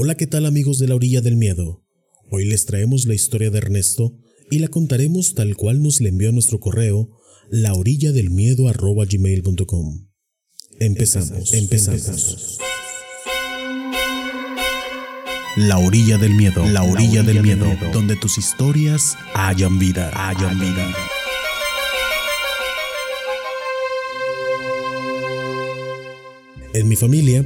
Hola, ¿qué tal amigos de la orilla del miedo? Hoy les traemos la historia de Ernesto y la contaremos tal cual nos la envió a nuestro correo laorilladelmiedo@gmail.com. Empezamos, empezamos. La orilla del miedo, la orilla, del, miedo, donde tus historias hayan vida, hayan vida. En mi familia,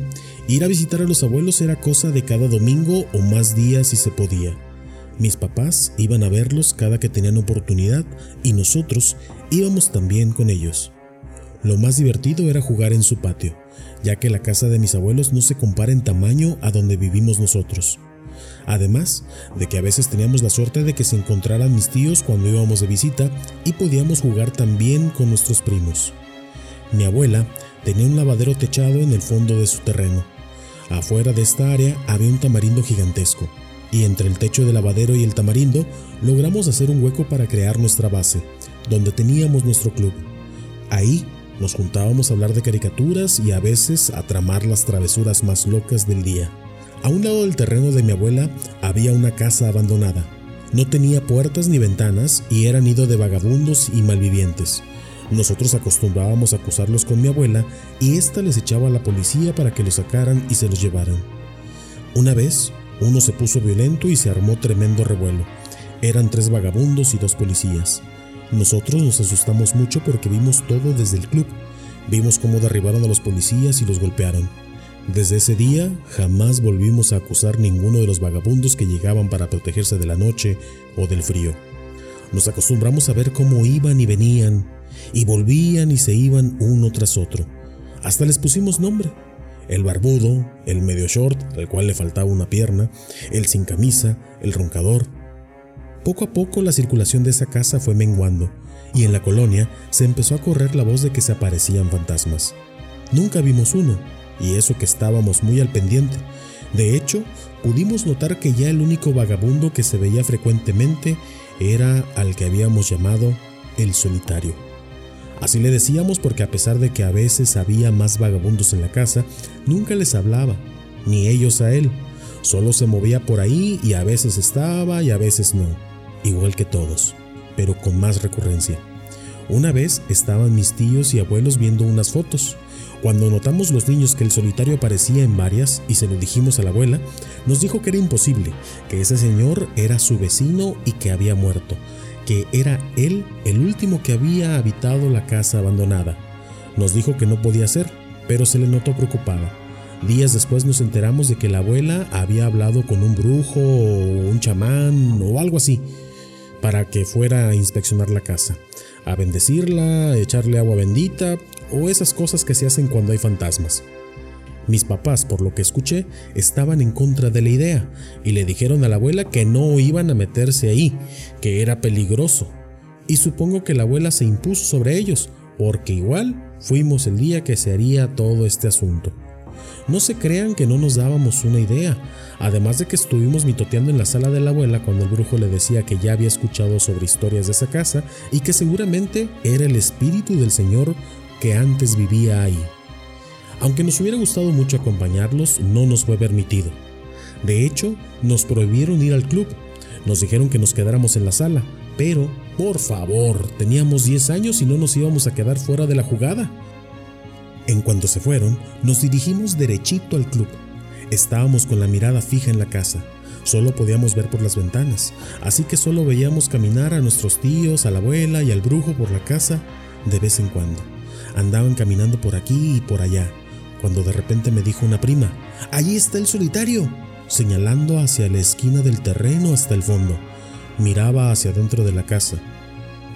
ir a visitar a los abuelos era cosa de cada domingo o más días si se podía. Mis papás iban a verlos cada que tenían oportunidad y nosotros íbamos también con ellos. Lo más divertido era jugar en su patio, ya que la casa de mis abuelos no se compara en tamaño a donde vivimos nosotros. Además de que a veces teníamos la suerte de que se encontraran mis tíos cuando íbamos de visita y podíamos jugar también con nuestros primos. Mi abuela tenía un lavadero techado en el fondo de su terreno. Afuera de esta área había un tamarindo gigantesco, y entre el techo del lavadero y el tamarindo logramos hacer un hueco para crear nuestra base, donde teníamos nuestro club. Ahí nos juntábamos a hablar de caricaturas y a veces a tramar las travesuras más locas del día. A un lado del terreno de mi abuela había una casa abandonada. No tenía puertas ni ventanas y era nido de vagabundos y malvivientes. Nosotros acostumbrábamos a acusarlos con mi abuela y ésta les echaba a la policía para que los sacaran y se los llevaran. Una vez, uno se puso violento y se armó tremendo revuelo. Eran tres vagabundos y dos policías. Nosotros nos asustamos mucho porque vimos todo desde el club. Vimos cómo derribaron a los policías y los golpearon. Desde ese día jamás volvimos a acusar ninguno de los vagabundos que llegaban para protegerse de la noche o del frío. Nos acostumbramos a ver cómo iban y venían, y volvían y se iban uno tras otro. Hasta les pusimos nombre. El barbudo, el medio short, al cual le faltaba una pierna, el sin camisa, el roncador. Poco a poco la circulación de esa casa fue menguando, y en la colonia se empezó a correr la voz de que se aparecían fantasmas. Nunca vimos uno, y eso que estábamos muy al pendiente. De hecho, pudimos notar que ya el único vagabundo que se veía frecuentemente era al que habíamos llamado el solitario. Así le decíamos porque a pesar de que a veces había más vagabundos en la casa, nunca les hablaba, ni ellos a él. Solo se movía por ahí y a veces estaba y a veces no, igual que todos, pero con más recurrencia. Una vez estaban mis tíos y abuelos viendo unas fotos. Cuando notamos los niños que el solitario aparecía en varias y se lo dijimos a la abuela, nos dijo que era imposible, que ese señor era su vecino y que había muerto, que era él el último que había habitado la casa abandonada. Nos dijo que no podía ser, pero se le notó preocupada. Días después nos enteramos de que la abuela había hablado con un brujo o un chamán o algo así para que fuera a inspeccionar la casa, a bendecirla, a echarle agua bendita o esas cosas que se hacen cuando hay fantasmas. Mis papás, por lo que escuché, estaban en contra de la idea y le dijeron a la abuela que no iban a meterse ahí, que era peligroso. Y supongo que la abuela se impuso sobre ellos, porque igual fuimos el día que se haría todo este asunto. No se crean que no nos dábamos una idea, además de que estuvimos mitoteando en la sala de la abuela cuando el brujo le decía que ya había escuchado sobre historias de esa casa y que seguramente era el espíritu del señor que antes vivía ahí. Aunque nos hubiera gustado mucho acompañarlos, no nos fue permitido. De hecho, nos prohibieron ir al club. Nos dijeron que nos quedáramos en la sala, pero, por favor, teníamos 10 años y no nos íbamos a quedar fuera de la jugada. En cuanto se fueron, nos dirigimos derechito al club. Estábamos con la mirada fija en la casa. Solo podíamos ver por las ventanas, así que solo veíamos caminar a nuestros tíos, a la abuela y al brujo por la casa de vez en cuando. Andaban caminando por aquí y por allá, cuando de repente me dijo una prima, allí está el solitario, señalando hacia la esquina del terreno hasta el fondo. Miraba hacia dentro de la casa.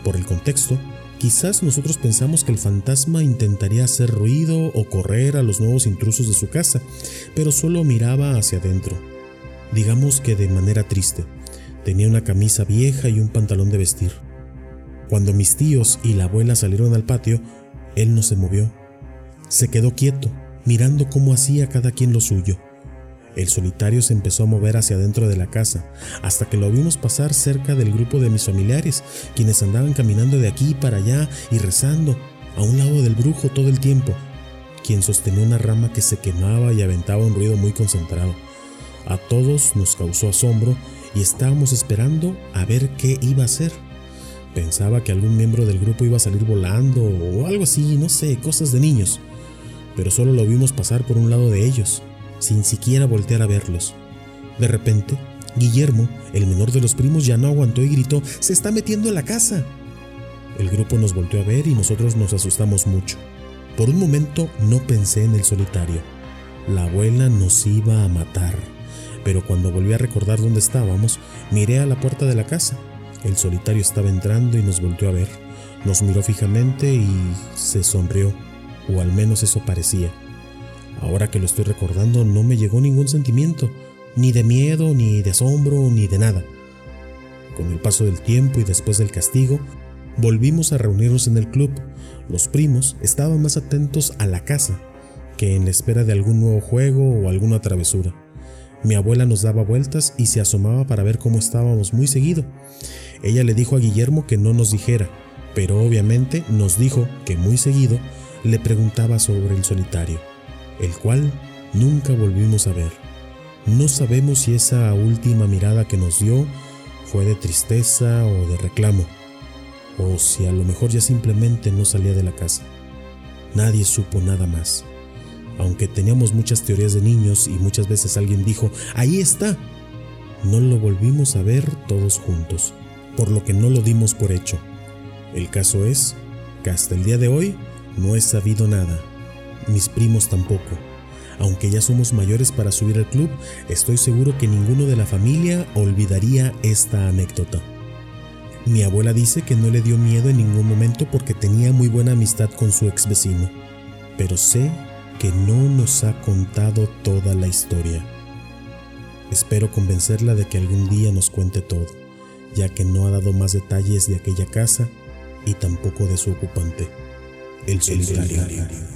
Por el contexto, quizás nosotros pensamos que el fantasma intentaría hacer ruido o correr a los nuevos intrusos de su casa, pero solo miraba hacia adentro. Digamos que de manera triste. Tenía una camisa vieja y un pantalón de vestir. Cuando mis tíos y la abuela salieron al patio, él no se movió. Se quedó quieto, mirando cómo hacía cada quien lo suyo. El solitario se empezó a mover hacia adentro de la casa, hasta que lo vimos pasar cerca del grupo de mis familiares, quienes andaban caminando de aquí para allá y rezando, a un lado del brujo todo el tiempo, quien sostenía una rama que se quemaba y aventaba un ruido muy concentrado. A todos nos causó asombro y estábamos esperando a ver qué iba a hacer. Pensaba que algún miembro del grupo iba a salir volando o algo así, no sé, cosas de niños. Pero solo lo vimos pasar por un lado de ellos, sin siquiera voltear a verlos. De repente, Guillermo, el menor de los primos, ya no aguantó y gritó, ¡Se está metiendo en la casa! El grupo nos volteó a ver y nosotros nos asustamos mucho. Por un momento no pensé en el solitario. La abuela nos iba a matar. Pero cuando volví a recordar dónde estábamos, miré a la puerta de la casa. El solitario estaba entrando y nos volteó a ver. Nos miró fijamente y se sonrió, o al menos eso parecía. Ahora que lo estoy recordando, no me llegó ningún sentimiento, ni de miedo, ni de asombro, ni de nada. Con el paso del tiempo y después del castigo, volvimos a reunirnos en el club. Los primos estaban más atentos a la casa que en la espera de algún nuevo juego o alguna travesura. Mi abuela nos daba vueltas y se asomaba para ver cómo estábamos muy seguido. Ella le dijo a Guillermo que no nos dijera, pero obviamente nos dijo que muy seguido le preguntaba sobre el solitario, el cual nunca volvimos a ver. No sabemos si esa última mirada que nos dio fue de tristeza o de reclamo, o si a lo mejor ya simplemente no salía de la casa. Nadie supo nada más. Aunque teníamos muchas teorías de niños y muchas veces alguien dijo, ahí está, no lo volvimos a ver todos juntos, por lo que no lo dimos por hecho. El caso es que hasta el día de hoy no he sabido nada, mis primos tampoco. Aunque ya somos mayores para subir al club, estoy seguro que ninguno de la familia olvidaría esta anécdota. Mi abuela dice que no le dio miedo en ningún momento porque tenía muy buena amistad con su ex vecino, pero sé que no nos ha contado toda la historia. Espero convencerla de que algún día nos cuente todo, ya que no ha dado más detalles de aquella casa y tampoco de su ocupante, el solitario.